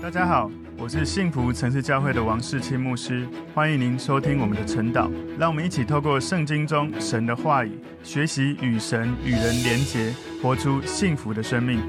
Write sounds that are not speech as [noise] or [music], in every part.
大家好，我是幸福城市教会的王世清牧师，欢迎您收听我们的晨祷。让我们一起透过圣经中神的话语，学习与神与人连结，活出幸福的生命。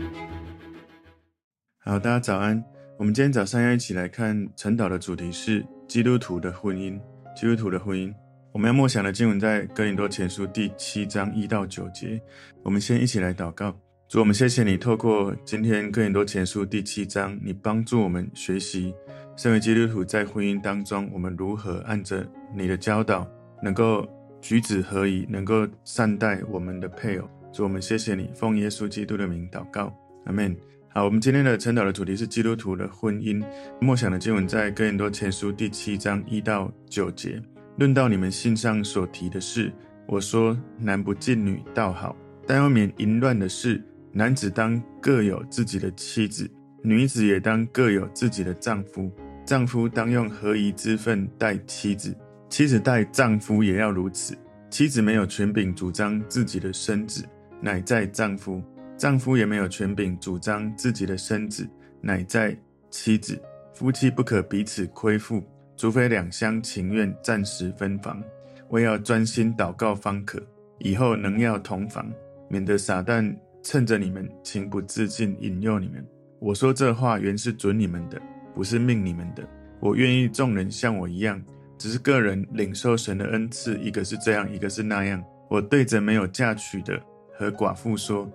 好，大家早安。我们今天早上要一起来看晨祷的主题是基督徒的婚姻。基督徒的婚姻，我们要默想的经文在哥林多前书第七章一到九节。我们先一起来祷告。主，我们谢谢你透过今天哥林多前书第七章，你帮助我们学习，身为基督徒在婚姻当中，我们如何按着你的教导，能够举止合宜，能够善待我们的配偶。主，我们谢谢你，奉耶稣基督的名祷告，阿门。好，我们今天的晨祷的主题是基督徒的婚姻。默想的经文在哥林多前书第七章一到九节，论到你们信上所提的事，我说男不近女倒好，但要免淫乱的事。男子当各有自己的妻子，女子也当各有自己的丈夫。丈夫当用合宜之分待妻子，妻子待丈夫也要如此。妻子没有权柄主张自己的身子，乃在丈夫；丈夫也没有权柄主张自己的身子，乃在妻子。夫妻不可彼此亏负，除非两相情愿，暂时分房，为要专心祷告方可。以后能要同房，免得撒旦。趁着你们情不自禁引诱你们，我说这话原是准你们的，不是命你们的。我愿意众人像我一样，只是个人领受神的恩赐，一个是这样，一个是那样。我对着没有嫁娶的和寡妇说：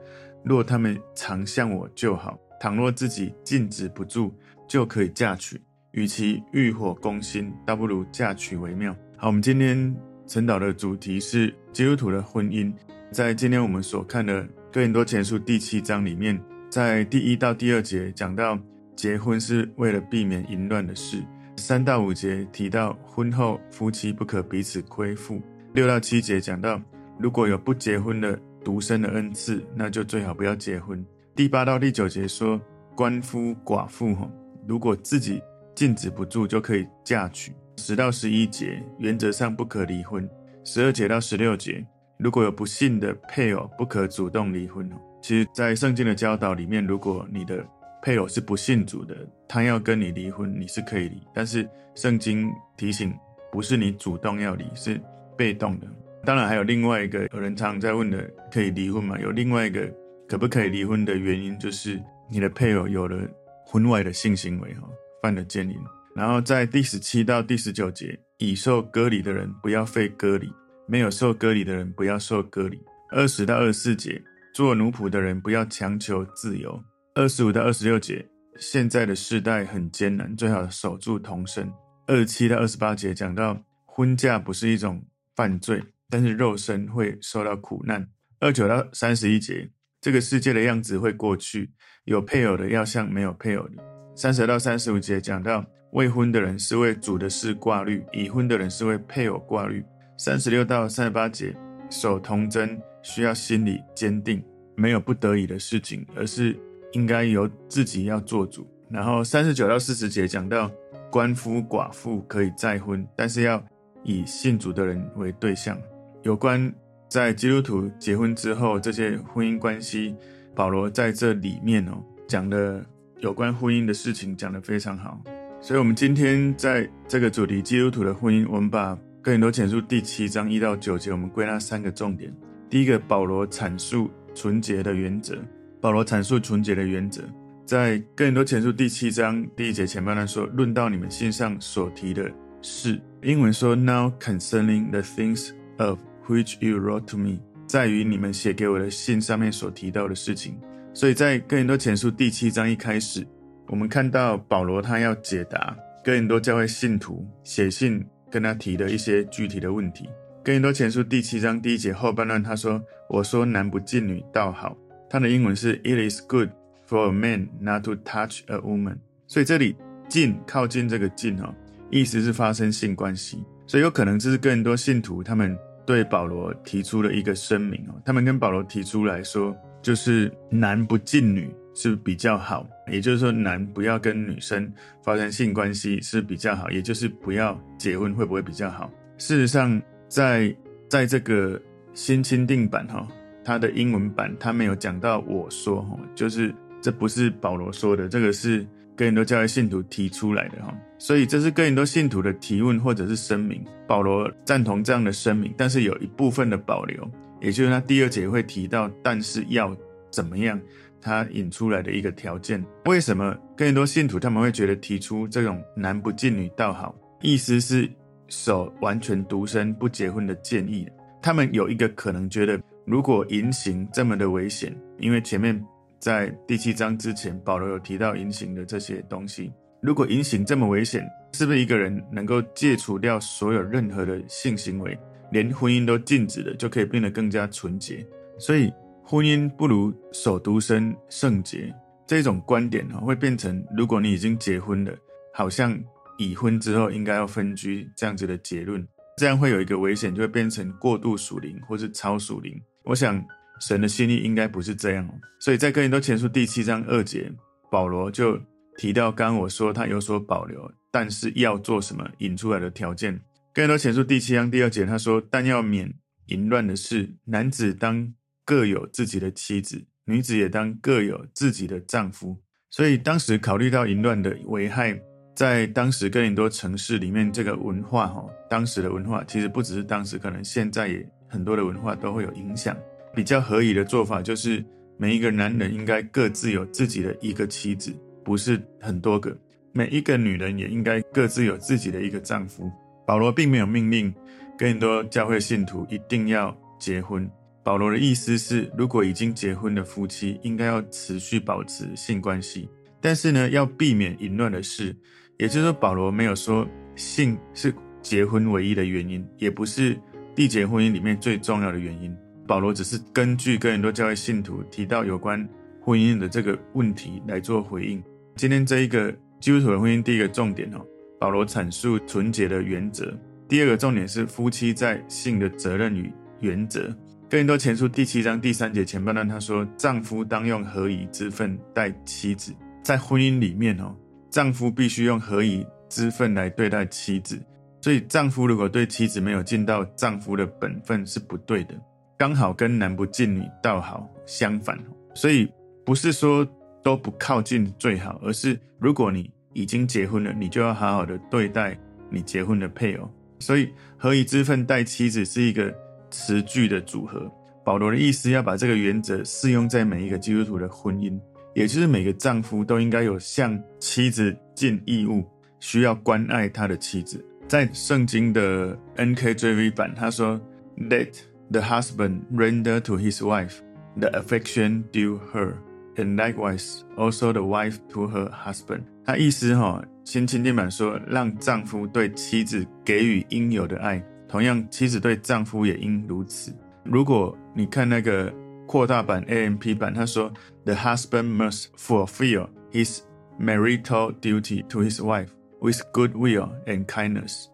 若他们常像我就好；倘若自己禁止不住，就可以嫁娶。与其欲火攻心，倒不如嫁娶为妙。好，我们今天晨祷的主题是基督徒的婚姻。在今天我们所看的。哥林多前书第七章里面，在第一到第二节讲到结婚是为了避免淫乱的事；三到五节提到婚后夫妻不可彼此亏负；六到七节讲到如果有不结婚的独身的恩赐，那就最好不要结婚；第八到第九节说鳏夫寡妇哈如果自己禁止不住就可以嫁娶；十到十一节原则上不可离婚；十二节到十六节。如果有不信的配偶，不可主动离婚。其实，在圣经的教导里面，如果你的配偶是不信主的，他要跟你离婚，你是可以离。但是，圣经提醒，不是你主动要离，是被动的。当然，还有另外一个有人常常在问的，可以离婚吗？有另外一个可不可以离婚的原因，就是你的配偶有了婚外的性行为，哈，犯了奸淫。然后，在第十七到第十九节，已受割礼的人不要废割礼。没有受割礼的人不要受割礼。二十到二十四节，做奴仆的人不要强求自由。二十五到二十六节，现在的世代很艰难，最好守住童身。二十七到二十八节讲到婚嫁不是一种犯罪，但是肉身会受到苦难。二九到三十一节，这个世界的样子会过去，有配偶的要像没有配偶的。三十到三十五节讲到未婚的人是为主的事挂虑，已婚的人是为配偶挂虑。三十六到三十八节，守童贞需要心理坚定，没有不得已的事情，而是应该由自己要做主。然后三十九到四十节讲到，鳏夫寡妇可以再婚，但是要以信主的人为对象。有关在基督徒结婚之后这些婚姻关系，保罗在这里面哦讲的有关婚姻的事情讲得非常好。所以，我们今天在这个主题基督徒的婚姻，我们把。哥林多前书第七章一到九节，我们归纳三个重点。第一个，保罗阐述纯洁的原则。保罗阐述纯洁的原则，在哥林多前书第七章第一节前半段说：“论到你们信上所提的事。”英文说：“Now concerning the things of which you wrote to me。”在于你们写给我的信上面所提到的事情。所以在哥林多前书第七章一开始，我们看到保罗他要解答哥林多教会信徒写信。跟他提的一些具体的问题。哥林多前书第七章第一节后半段，他说：“我说男不近女倒好。”他的英文是 “It is good for a man not to touch a woman。”所以这里“近”靠近这个“近”哦，意思是发生性关系。所以有可能这是更多信徒他们对保罗提出了一个声明哦，他们跟保罗提出来说，就是男不近女。是比较好，也就是说，男不要跟女生发生性关系是比较好，也就是不要结婚会不会比较好？事实上在，在在这个新钦定版哈，它的英文版它没有讲到我说哈，就是这不是保罗说的，这个是哥林多教会信徒提出来的哈，所以这是哥林多信徒的提问或者是声明。保罗赞同这样的声明，但是有一部分的保留，也就是他第二节会提到，但是要怎么样，他引出来的一个条件。为什么更多信徒他们会觉得提出这种男不近女倒好，意思是守完全独身不结婚的建议？他们有一个可能觉得，如果淫行这么的危险，因为前面。在第七章之前，保罗有提到淫行的这些东西。如果淫行这么危险，是不是一个人能够戒除掉所有任何的性行为，连婚姻都禁止了，就可以变得更加纯洁？所以婚姻不如守独身圣洁这种观点啊，会变成如果你已经结婚了，好像已婚之后应该要分居这样子的结论，这样会有一个危险，就会变成过度属灵或是超属灵。我想。神的心意应该不是这样，所以在哥林多前书第七章二节，保罗就提到刚刚我说他有所保留，但是要做什么引出来的条件。哥林多前书第七章第二节他说：“但要免淫乱的事，男子当 [laughs] 各有自己的妻子，女子也当各有自己的丈夫。”所以当时考虑到淫乱的危害，在当时哥林多城市里面这个文化哈，当时的文化其实不只是当时，可能现在也很多的文化都会有影响。比较合宜的做法就是，每一个男人应该各自有自己的一个妻子，不是很多个；每一个女人也应该各自有自己的一个丈夫。保罗并没有命令哥林多教会信徒一定要结婚。保罗的意思是，如果已经结婚的夫妻，应该要持续保持性关系，但是呢，要避免淫乱的事。也就是说，保罗没有说性是结婚唯一的原因，也不是缔结婚姻里面最重要的原因。保罗只是根据哥林多教会信徒提到有关婚姻的这个问题来做回应。今天这一个基督徒的婚姻，第一个重点哦，保罗阐述纯洁的原则。第二个重点是夫妻在性的责任与原则。哥林多前书第七章第三节前半段他说：“丈夫当用何以之分待妻子。”在婚姻里面哦，丈夫必须用何以之分来对待妻子。所以丈夫如果对妻子没有尽到丈夫的本分是不对的。刚好跟男不近女倒好相反，所以不是说都不靠近最好，而是如果你已经结婚了，你就要好好的对待你结婚的配偶。所以何以之分待妻子是一个词句的组合。保罗的意思要把这个原则适用在每一个基督徒的婚姻，也就是每个丈夫都应该有向妻子尽义务，需要关爱他的妻子。在圣经的 NKJV 版，他说 Let The husband render to his wife the affection due her, and likewise also the wife to her husband。他意思哈，新清订版说，让丈夫对妻子给予应有的爱，同样妻子对丈夫也应如此。如果你看那个扩大版 AMP 版，他说，The husband must fulfill his marital duty to his wife with goodwill and kindness,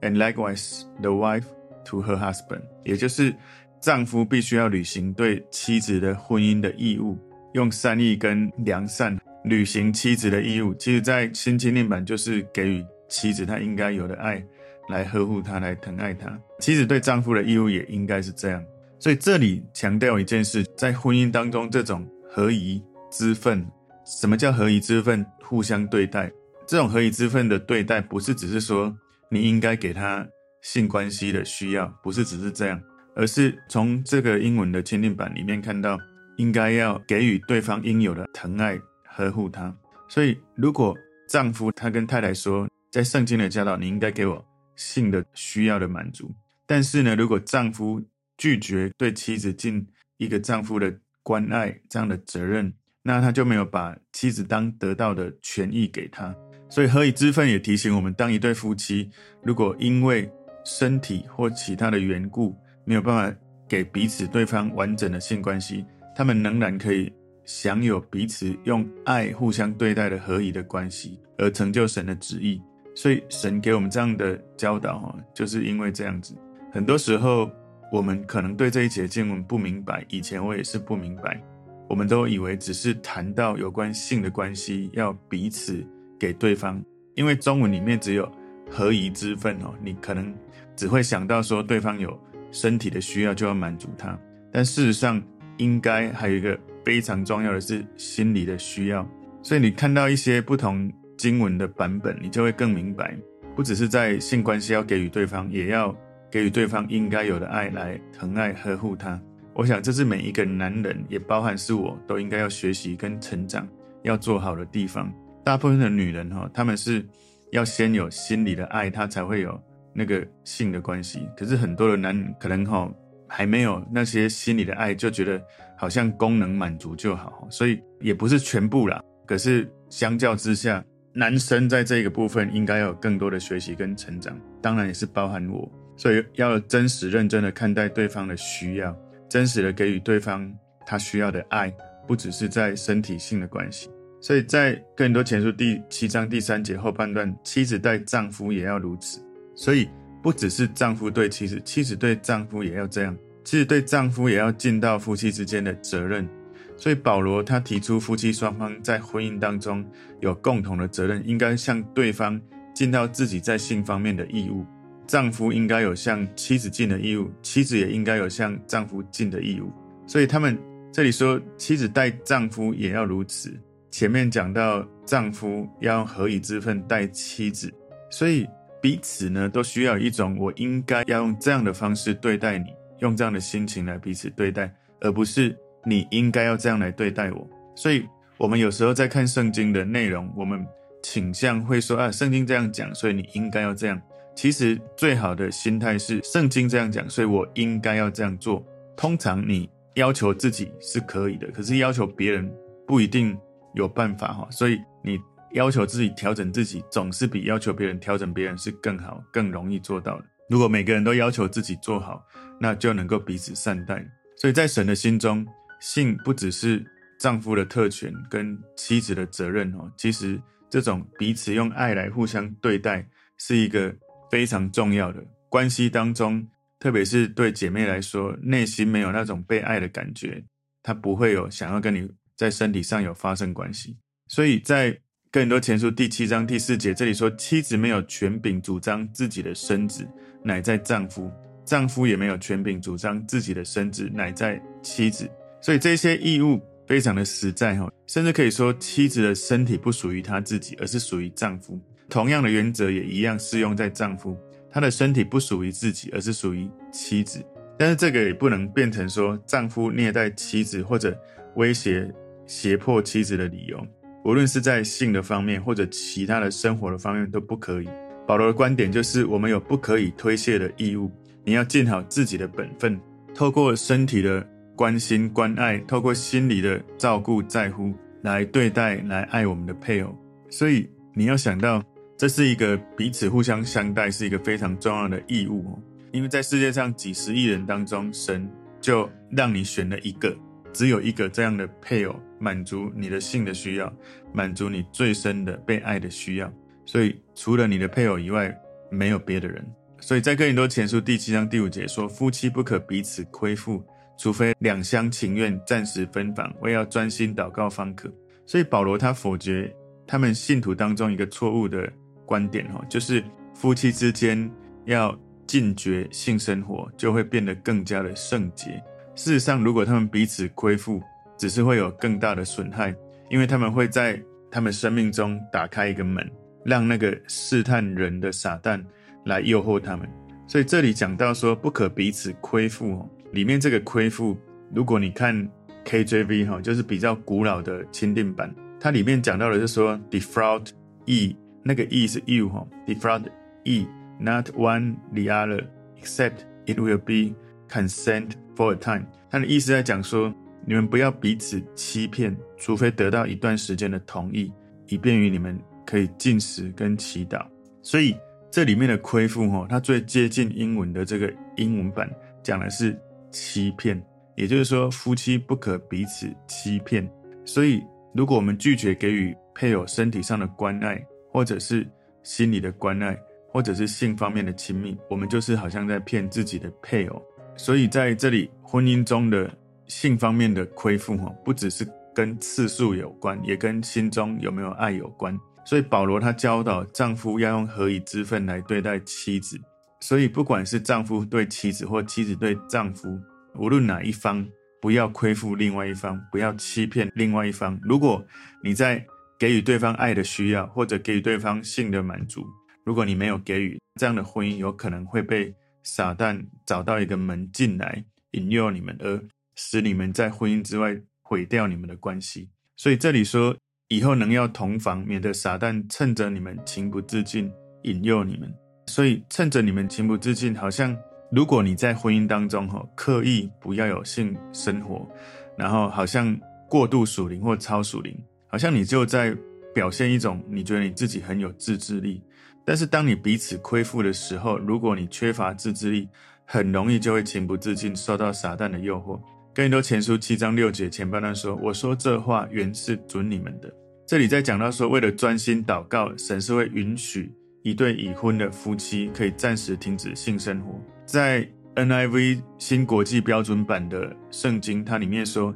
and likewise the wife。to her husband，也就是丈夫必须要履行对妻子的婚姻的义务，用善意跟良善履行妻子的义务。其实，在新经典版就是给予妻子她应该有的爱，来呵护她，来疼爱她。妻子对丈夫的义务也应该是这样。所以这里强调一件事，在婚姻当中，这种合宜之分，什么叫合宜之分？互相对待，这种合宜之分的对待，不是只是说你应该给他。性关系的需要不是只是这样，而是从这个英文的签订版里面看到，应该要给予对方应有的疼爱、呵护他。所以，如果丈夫他跟太太说，在圣经的教导，你应该给我性的需要的满足，但是呢，如果丈夫拒绝对妻子尽一个丈夫的关爱这样的责任，那他就没有把妻子当得到的权益给他。所以，合以之分也提醒我们，当一对夫妻如果因为身体或其他的缘故，没有办法给彼此对方完整的性关系，他们仍然可以享有彼此用爱互相对待的合宜的关系，而成就神的旨意。所以神给我们这样的教导，哈，就是因为这样子。很多时候我们可能对这一节经文不明白，以前我也是不明白，我们都以为只是谈到有关性的关系，要彼此给对方，因为中文里面只有合宜之分哦，你可能。只会想到说对方有身体的需要就要满足他，但事实上应该还有一个非常重要的是心理的需要。所以你看到一些不同经文的版本，你就会更明白，不只是在性关系要给予对方，也要给予对方应该有的爱来疼爱呵护他。我想这是每一个男人，也包含是我，都应该要学习跟成长要做好的地方。大部分的女人哈，她们是要先有心理的爱，她才会有那个性的关系。可是很多的男人可能哈还没有那些心理的爱，就觉得好像功能满足就好，所以也不是全部啦。可是相较之下，男生在这个部分应该要有更多的学习跟成长，当然也是包含我，所以要真实认真的看待对方的需要，真实的给予对方他需要的爱，不只是在身体性的关系。所以在更多前书第七章第三节后半段，妻子待丈夫也要如此。所以不只是丈夫对妻子，妻子对丈夫也要这样，妻子对丈夫也要尽到夫妻之间的责任。所以保罗他提出，夫妻双方在婚姻当中有共同的责任，应该向对方尽到自己在性方面的义务。丈夫应该有向妻子尽的义务，妻子也应该有向丈夫尽的义务。所以他们这里说，妻子待丈夫也要如此。前面讲到丈夫要用何以之分待妻子，所以彼此呢都需要一种我应该要用这样的方式对待你，用这样的心情来彼此对待，而不是。你应该要这样来对待我，所以我们有时候在看圣经的内容，我们倾向会说啊，圣经这样讲，所以你应该要这样。其实最好的心态是，圣经这样讲，所以我应该要这样做。通常你要求自己是可以的，可是要求别人不一定有办法哈。所以你要求自己调整自己，总是比要求别人调整别人是更好、更容易做到的。如果每个人都要求自己做好，那就能够彼此善待。所以在神的心中。性不只是丈夫的特权跟妻子的责任哦，其实这种彼此用爱来互相对待，是一个非常重要的关系当中，特别是对姐妹来说，内心没有那种被爱的感觉，她不会有想要跟你在身体上有发生关系。所以在哥林多前书第七章第四节这里说，妻子没有权柄主张自己的身子，乃在丈夫；丈夫也没有权柄主张自己的身子，乃在妻子。所以这些义务非常的实在哈，甚至可以说妻子的身体不属于她自己，而是属于丈夫。同样的原则也一样适用在丈夫，他的身体不属于自己，而是属于妻子。但是这个也不能变成说丈夫虐待妻子或者威胁胁迫妻子的理由，无论是在性的方面或者其他的生活的方面都不可以。保罗的观点就是，我们有不可以推卸的义务，你要尽好自己的本分，透过身体的。关心、关爱，透过心理的照顾、在乎来对待、来爱我们的配偶。所以你要想到，这是一个彼此互相相待，是一个非常重要的义务哦。因为在世界上几十亿人当中，神就让你选了一个，只有一个这样的配偶，满足你的性的需要，满足你最深的被爱的需要。所以除了你的配偶以外，没有别的人。所以在哥林多前书第七章第五节说：“夫妻不可彼此亏负。”除非两厢情愿，暂时分房，为要专心祷告方可。所以保罗他否决他们信徒当中一个错误的观点，哈，就是夫妻之间要禁绝性生活，就会变得更加的圣洁。事实上，如果他们彼此亏负，只是会有更大的损害，因为他们会在他们生命中打开一个门，让那个试探人的撒旦来诱惑他们。所以这里讲到说，不可彼此亏负哦。里面这个亏负，如果你看 KJV 哈，就是比较古老的钦定版，它里面讲到的是说 defraud ye，那个 e 是 you 哈，defraud ye，not one the other，except it will be consent for a time。它的意思在讲说，你们不要彼此欺骗，除非得到一段时间的同意，以便于你们可以进食跟祈祷。所以这里面的亏负哈，它最接近英文的这个英文版讲的是。欺骗，也就是说，夫妻不可彼此欺骗。所以，如果我们拒绝给予配偶身体上的关爱，或者是心理的关爱，或者是性方面的亲密，我们就是好像在骗自己的配偶。所以，在这里，婚姻中的性方面的亏负，哈，不只是跟次数有关，也跟心中有没有爱有关。所以，保罗他教导丈夫要用何以之分来对待妻子。所以，不管是丈夫对妻子，或妻子对丈夫，无论哪一方，不要亏负另外一方，不要欺骗另外一方。如果你在给予对方爱的需要，或者给予对方性的满足。如果你没有给予，这样的婚姻有可能会被撒旦找到一个门进来，引诱你们，而使你们在婚姻之外毁掉你们的关系。所以这里说，以后能要同房，免得撒旦趁着你们情不自禁引诱你们。所以趁着你们情不自禁，好像如果你在婚姻当中哈刻意不要有性生活，然后好像过度属灵或超属灵，好像你就在表现一种你觉得你自己很有自制力。但是当你彼此亏负的时候，如果你缺乏自制力，很容易就会情不自禁受到撒旦的诱惑。更多前书七章六节前半段说：“我说这话原是准你们的。”这里在讲到说，为了专心祷告，神是会允许一对已婚的夫妻可以暂时停止性生活。在 NIV 新国际标准版的圣经，它里面说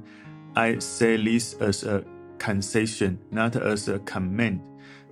：“I say this as a concession, not as a command。”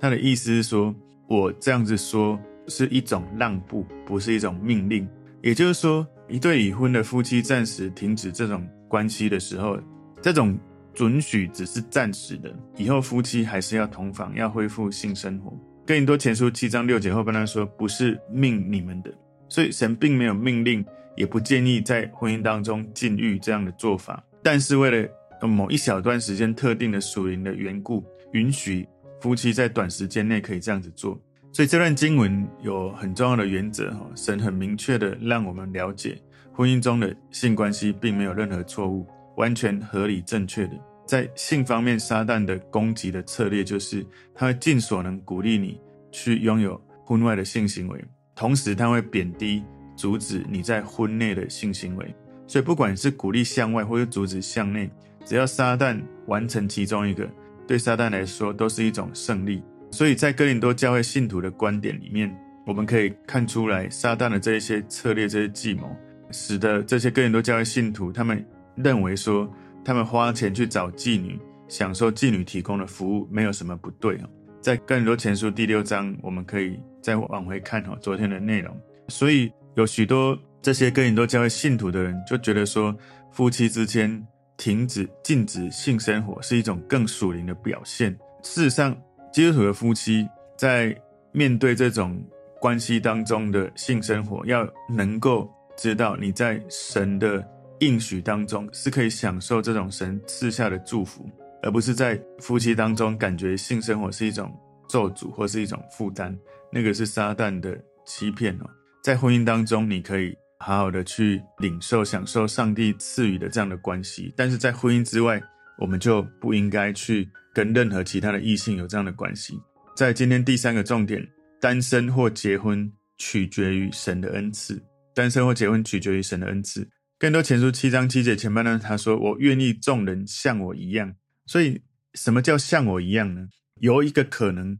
它的意思是说，我这样子说是一种让步，不是一种命令。也就是说，一对已婚的夫妻暂时停止这种。关系的时候，这种准许只是暂时的，以后夫妻还是要同房，要恢复性生活。哥林多前书七章六节后半段说，不是命你们的，所以神并没有命令，也不建议在婚姻当中禁欲这样的做法。但是为了某一小段时间特定的属灵的缘故，允许夫妻在短时间内可以这样子做。所以这段经文有很重要的原则，哈，神很明确的让我们了解。婚姻中的性关系并没有任何错误，完全合理正确的。在性方面，撒旦的攻击的策略就是，他会尽所能鼓励你去拥有婚外的性行为，同时他会贬低、阻止你在婚内的性行为。所以，不管是鼓励向外或者阻止向内，只要撒旦完成其中一个，对撒旦来说都是一种胜利。所以在哥林多教会信徒的观点里面，我们可以看出来，撒旦的这一些策略、这些计谋。使得这些哥林多教会信徒，他们认为说，他们花钱去找妓女，享受妓女提供的服务，没有什么不对。在更多前书第六章，我们可以再往回看哈，昨天的内容。所以有许多这些哥林多教会信徒的人，就觉得说，夫妻之间停止、禁止性生活是一种更属灵的表现。事实上，基督徒的夫妻在面对这种关系当中的性生活，要能够。知道你在神的应许当中是可以享受这种神赐下的祝福，而不是在夫妻当中感觉性生活是一种咒诅或是一种负担，那个是撒旦的欺骗哦。在婚姻当中，你可以好好的去领受、享受上帝赐予的这样的关系，但是在婚姻之外，我们就不应该去跟任何其他的异性有这样的关系。在今天第三个重点，单身或结婚取决于神的恩赐。单身或结婚取决于神的恩赐。更多前书七章七节前半段，他说：“我愿意众人像我一样。”所以，什么叫像我一样呢？有一个可能，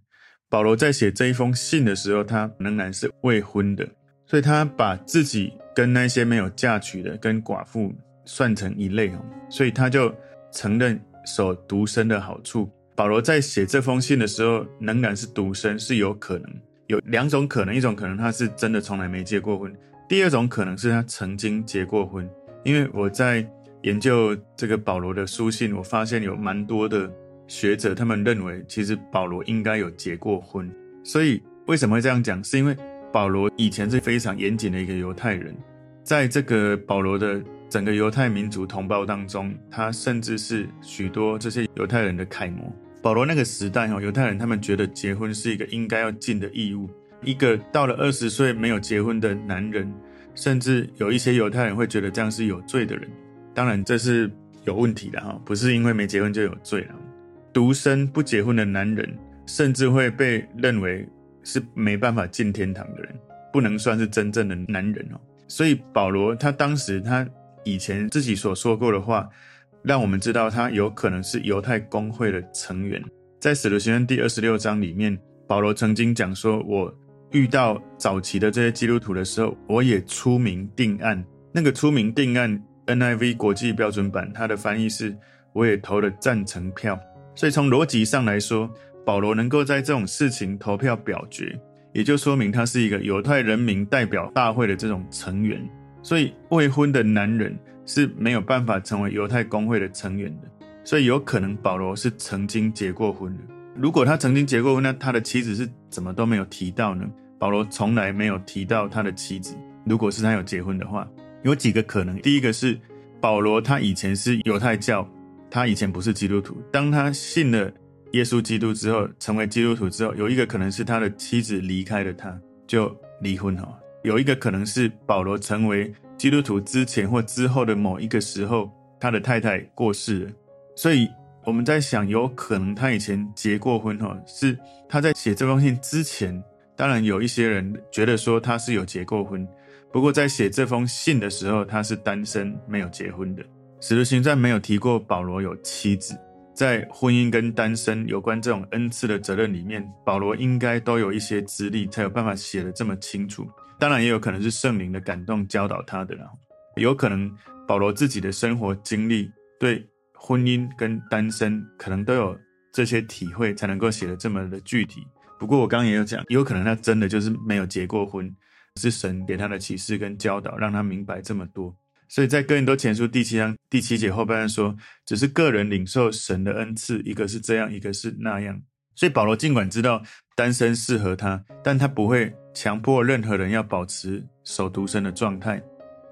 保罗在写这一封信的时候，他仍然是未婚的，所以他把自己跟那些没有嫁娶的、跟寡妇算成一类哦，所以他就承认守独身的好处。保罗在写这封信的时候，仍然是独身，是有可能有两种可能，一种可能他是真的从来没结过婚。第二种可能是他曾经结过婚，因为我在研究这个保罗的书信，我发现有蛮多的学者，他们认为其实保罗应该有结过婚。所以为什么会这样讲？是因为保罗以前是非常严谨的一个犹太人，在这个保罗的整个犹太民族同胞当中，他甚至是许多这些犹太人的楷模。保罗那个时代哈，犹太人他们觉得结婚是一个应该要尽的义务。一个到了二十岁没有结婚的男人，甚至有一些犹太人会觉得这样是有罪的人。当然这是有问题的哈，不是因为没结婚就有罪了。独身不结婚的男人，甚至会被认为是没办法进天堂的人，不能算是真正的男人哦。所以保罗他当时他以前自己所说过的话，让我们知道他有可能是犹太公会的成员。在使徒行传第二十六章里面，保罗曾经讲说：“我。”遇到早期的这些基督徒的时候，我也出名定案。那个出名定案，NIV 国际标准版，它的翻译是“我也投了赞成票”。所以从逻辑上来说，保罗能够在这种事情投票表决，也就说明他是一个犹太人民代表大会的这种成员。所以未婚的男人是没有办法成为犹太公会的成员的。所以有可能保罗是曾经结过婚的。如果他曾经结过婚，那他的妻子是怎么都没有提到呢？保罗从来没有提到他的妻子。如果是他有结婚的话，有几个可能。第一个是保罗他以前是犹太教，他以前不是基督徒。当他信了耶稣基督之后，成为基督徒之后，有一个可能是他的妻子离开了他，就离婚哈。有一个可能是保罗成为基督徒之前或之后的某一个时候，他的太太过世了，所以。我们在想，有可能他以前结过婚哈，是他在写这封信之前。当然，有一些人觉得说他是有结过婚，不过在写这封信的时候，他是单身，没有结婚的。使徒行传没有提过保罗有妻子，在婚姻跟单身有关这种恩赐的责任里面，保罗应该都有一些资历，才有办法写得这么清楚。当然，也有可能是圣灵的感动教导他的啦，有可能保罗自己的生活经历对。婚姻跟单身可能都有这些体会，才能够写得这么的具体。不过我刚刚也有讲，有可能他真的就是没有结过婚，是神给他的启示跟教导，让他明白这么多。所以在哥林多前书第七章第七节后半段说，只是个人领受神的恩赐，一个是这样，一个是那样。所以保罗尽管知道单身适合他，但他不会强迫任何人要保持守独身的状态。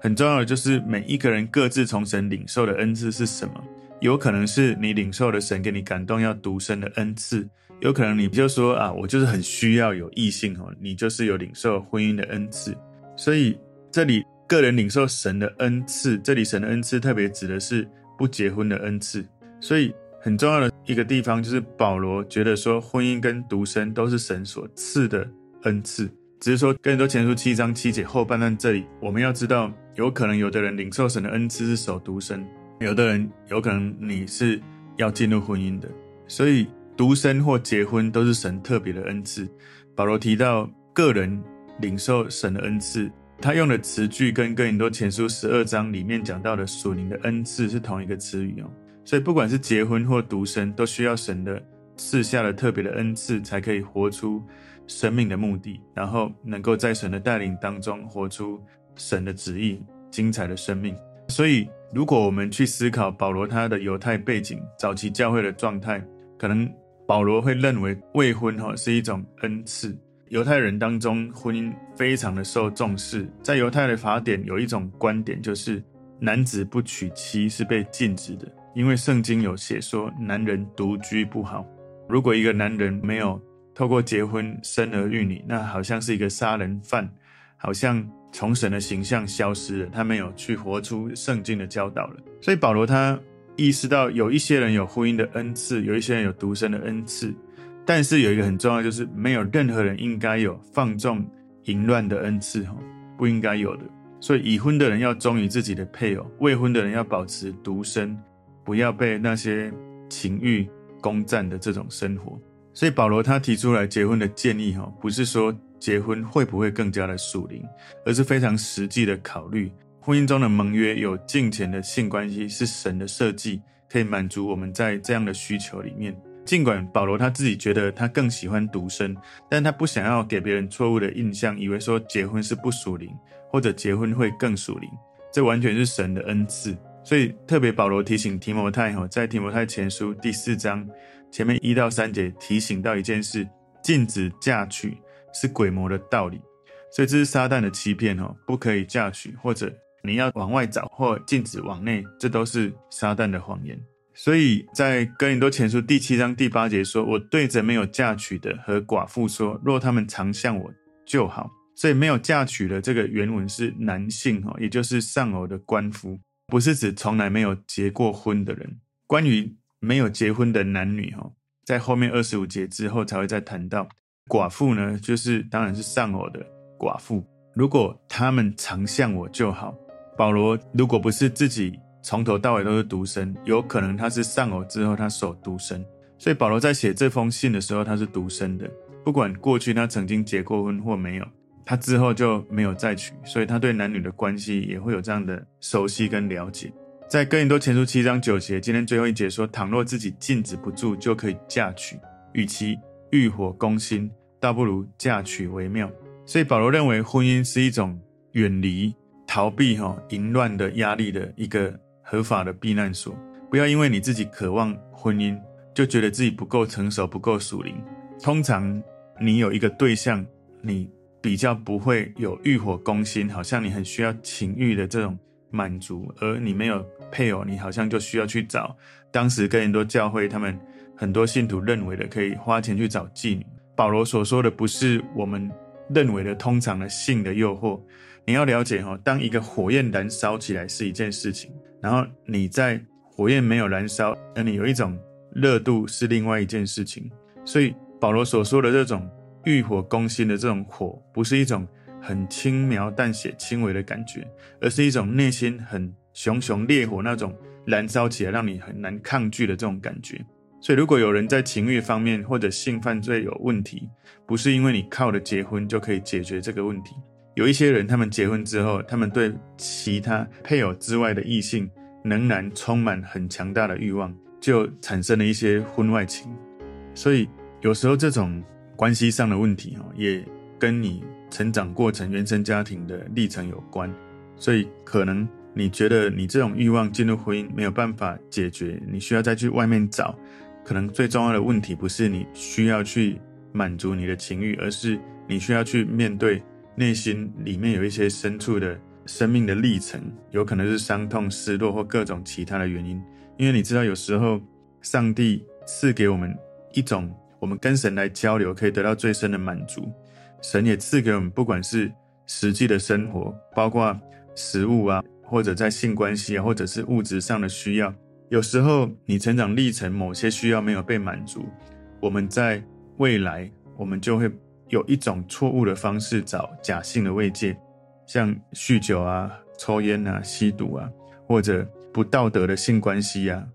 很重要的就是每一个人各自从神领受的恩赐是什么。有可能是你领受的神给你感动要独身的恩赐，有可能你就说啊，我就是很需要有异性哦，你就是有领受婚姻的恩赐。所以这里个人领受神的恩赐，这里神的恩赐特别指的是不结婚的恩赐。所以很重要的一个地方就是保罗觉得说婚姻跟独身都是神所赐的恩赐，只是说更多前书七章七节后半段这里我们要知道，有可能有的人领受神的恩赐是守独身。有的人有可能你是要进入婚姻的，所以独身或结婚都是神特别的恩赐。保罗提到个人领受神的恩赐，他用的词句跟哥林多前书十二章里面讲到的属灵的恩赐是同一个词语哦。所以不管是结婚或独身，都需要神的赐下的特别的恩赐，才可以活出生命的目的，然后能够在神的带领当中活出神的旨意，精彩的生命。所以。如果我们去思考保罗他的犹太背景、早期教会的状态，可能保罗会认为未婚哈是一种恩赐。犹太人当中婚姻非常的受重视，在犹太的法典有一种观点，就是男子不娶妻是被禁止的，因为圣经有写说男人独居不好。如果一个男人没有透过结婚生儿育女，那好像是一个杀人犯，好像。从神的形象消失了，他没有去活出圣经的教导了。所以保罗他意识到，有一些人有婚姻的恩赐，有一些人有独身的恩赐，但是有一个很重要，就是没有任何人应该有放纵淫乱的恩赐，哈不应该有的。所以已婚的人要忠于自己的配偶，未婚的人要保持独身，不要被那些情欲攻占的这种生活。所以保罗他提出来结婚的建议，哈，不是说。结婚会不会更加的属灵，而是非常实际的考虑。婚姻中的盟约有敬虔的性关系，是神的设计，可以满足我们在这样的需求里面。尽管保罗他自己觉得他更喜欢独身，但他不想要给别人错误的印象，以为说结婚是不属灵，或者结婚会更属灵。这完全是神的恩赐。所以特别保罗提醒提摩太哈，在提摩太前书第四章前面一到三节提醒到一件事：禁止嫁娶。是鬼魔的道理，所以这是撒旦的欺骗哦，不可以嫁娶，或者你要往外找，或禁止往内，这都是撒旦的谎言。所以在哥林多前书第七章第八节说：“我对着没有嫁娶的和寡妇说，若他们常向我就好。”所以没有嫁娶的这个原文是男性哈，也就是丧偶的鳏夫，不是指从来没有结过婚的人。关于没有结婚的男女哈，在后面二十五节之后才会再谈到。寡妇呢，就是当然是丧偶的寡妇。如果他们常向我就好。保罗如果不是自己从头到尾都是独身，有可能他是丧偶之后他守独身。所以保罗在写这封信的时候，他是独身的。不管过去他曾经结过婚或没有，他之后就没有再娶，所以他对男女的关系也会有这样的熟悉跟了解。在哥林多前书七章九节，今天最后一节说：倘若自己禁止不住，就可以嫁娶，与其。欲火攻心，倒不如嫁娶为妙。所以保罗认为婚姻是一种远离、逃避哈淫乱的压力的一个合法的避难所。不要因为你自己渴望婚姻，就觉得自己不够成熟，不够属灵。通常你有一个对象，你比较不会有欲火攻心，好像你很需要情欲的这种满足，而你没有配偶，你好像就需要去找。当时哥林多教会他们很多信徒认为的，可以花钱去找妓女。保罗所说的不是我们认为的通常的性的诱惑。你要了解哈，当一个火焰燃烧起来是一件事情，然后你在火焰没有燃烧，而你有一种热度是另外一件事情。所以保罗所说的这种欲火攻心的这种火，不是一种很轻描淡写、轻微的感觉，而是一种内心很熊熊烈火那种燃烧起来，让你很难抗拒的这种感觉。所以，如果有人在情欲方面或者性犯罪有问题，不是因为你靠着结婚就可以解决这个问题。有一些人，他们结婚之后，他们对其他配偶之外的异性仍然充满很强大的欲望，就产生了一些婚外情。所以，有时候这种关系上的问题，也跟你成长过程、原生家庭的历程有关。所以，可能你觉得你这种欲望进入婚姻没有办法解决，你需要再去外面找。可能最重要的问题不是你需要去满足你的情欲，而是你需要去面对内心里面有一些深处的生命的历程，有可能是伤痛、失落或各种其他的原因。因为你知道，有时候上帝赐给我们一种我们跟神来交流可以得到最深的满足，神也赐给我们不管是实际的生活，包括食物啊，或者在性关系啊，或者是物质上的需要。有时候你成长历程某些需要没有被满足，我们在未来我们就会有一种错误的方式找假性的慰藉，像酗酒啊、抽烟啊、吸毒啊，或者不道德的性关系啊，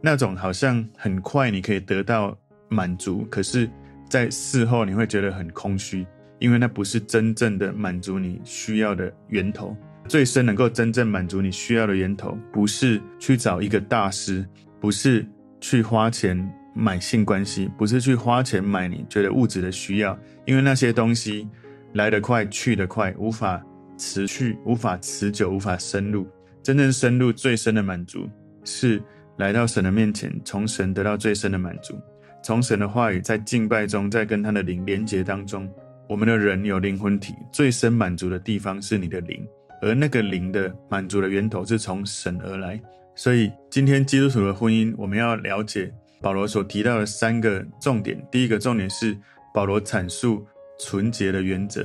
那种好像很快你可以得到满足，可是，在事后你会觉得很空虚，因为那不是真正的满足你需要的源头。最深能够真正满足你需要的源头，不是去找一个大师，不是去花钱买性关系，不是去花钱买你觉得物质的需要，因为那些东西来得快去得快，无法持续，无法持久，无法深入。真正深入最深的满足，是来到神的面前，从神得到最深的满足，从神的话语在敬拜中，在跟他的灵连结当中，我们的人有灵魂体，最深满足的地方是你的灵。而那个灵的满足的源头是从神而来，所以今天基督徒的婚姻，我们要了解保罗所提到的三个重点。第一个重点是保罗阐述纯洁的原则；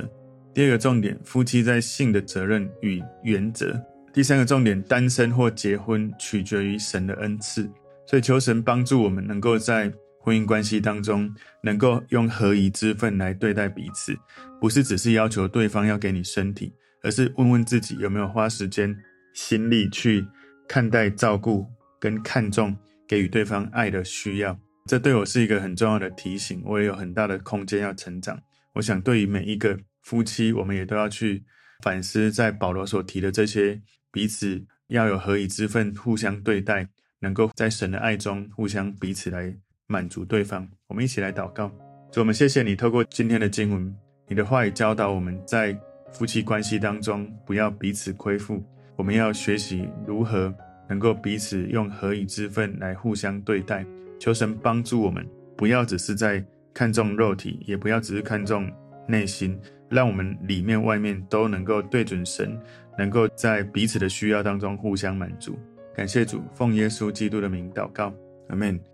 第二个重点，夫妻在性的责任与原则；第三个重点，单身或结婚取决于神的恩赐。所以求神帮助我们，能够在婚姻关系当中，能够用合宜之分来对待彼此，不是只是要求对方要给你身体。而是问问自己有没有花时间、心力去看待、照顾跟看重给予对方爱的需要。这对我是一个很重要的提醒。我也有很大的空间要成长。我想，对于每一个夫妻，我们也都要去反思，在保罗所提的这些彼此要有何以之分，互相对待，能够在神的爱中互相彼此来满足对方。我们一起来祷告，主，我们谢谢你透过今天的经文，你的话语教导我们在。夫妻关系当中，不要彼此亏负。我们要学习如何能够彼此用合以之分来互相对待。求神帮助我们，不要只是在看重肉体，也不要只是看重内心，让我们里面外面都能够对准神，能够在彼此的需要当中互相满足。感谢主，奉耶稣基督的名祷告，阿门。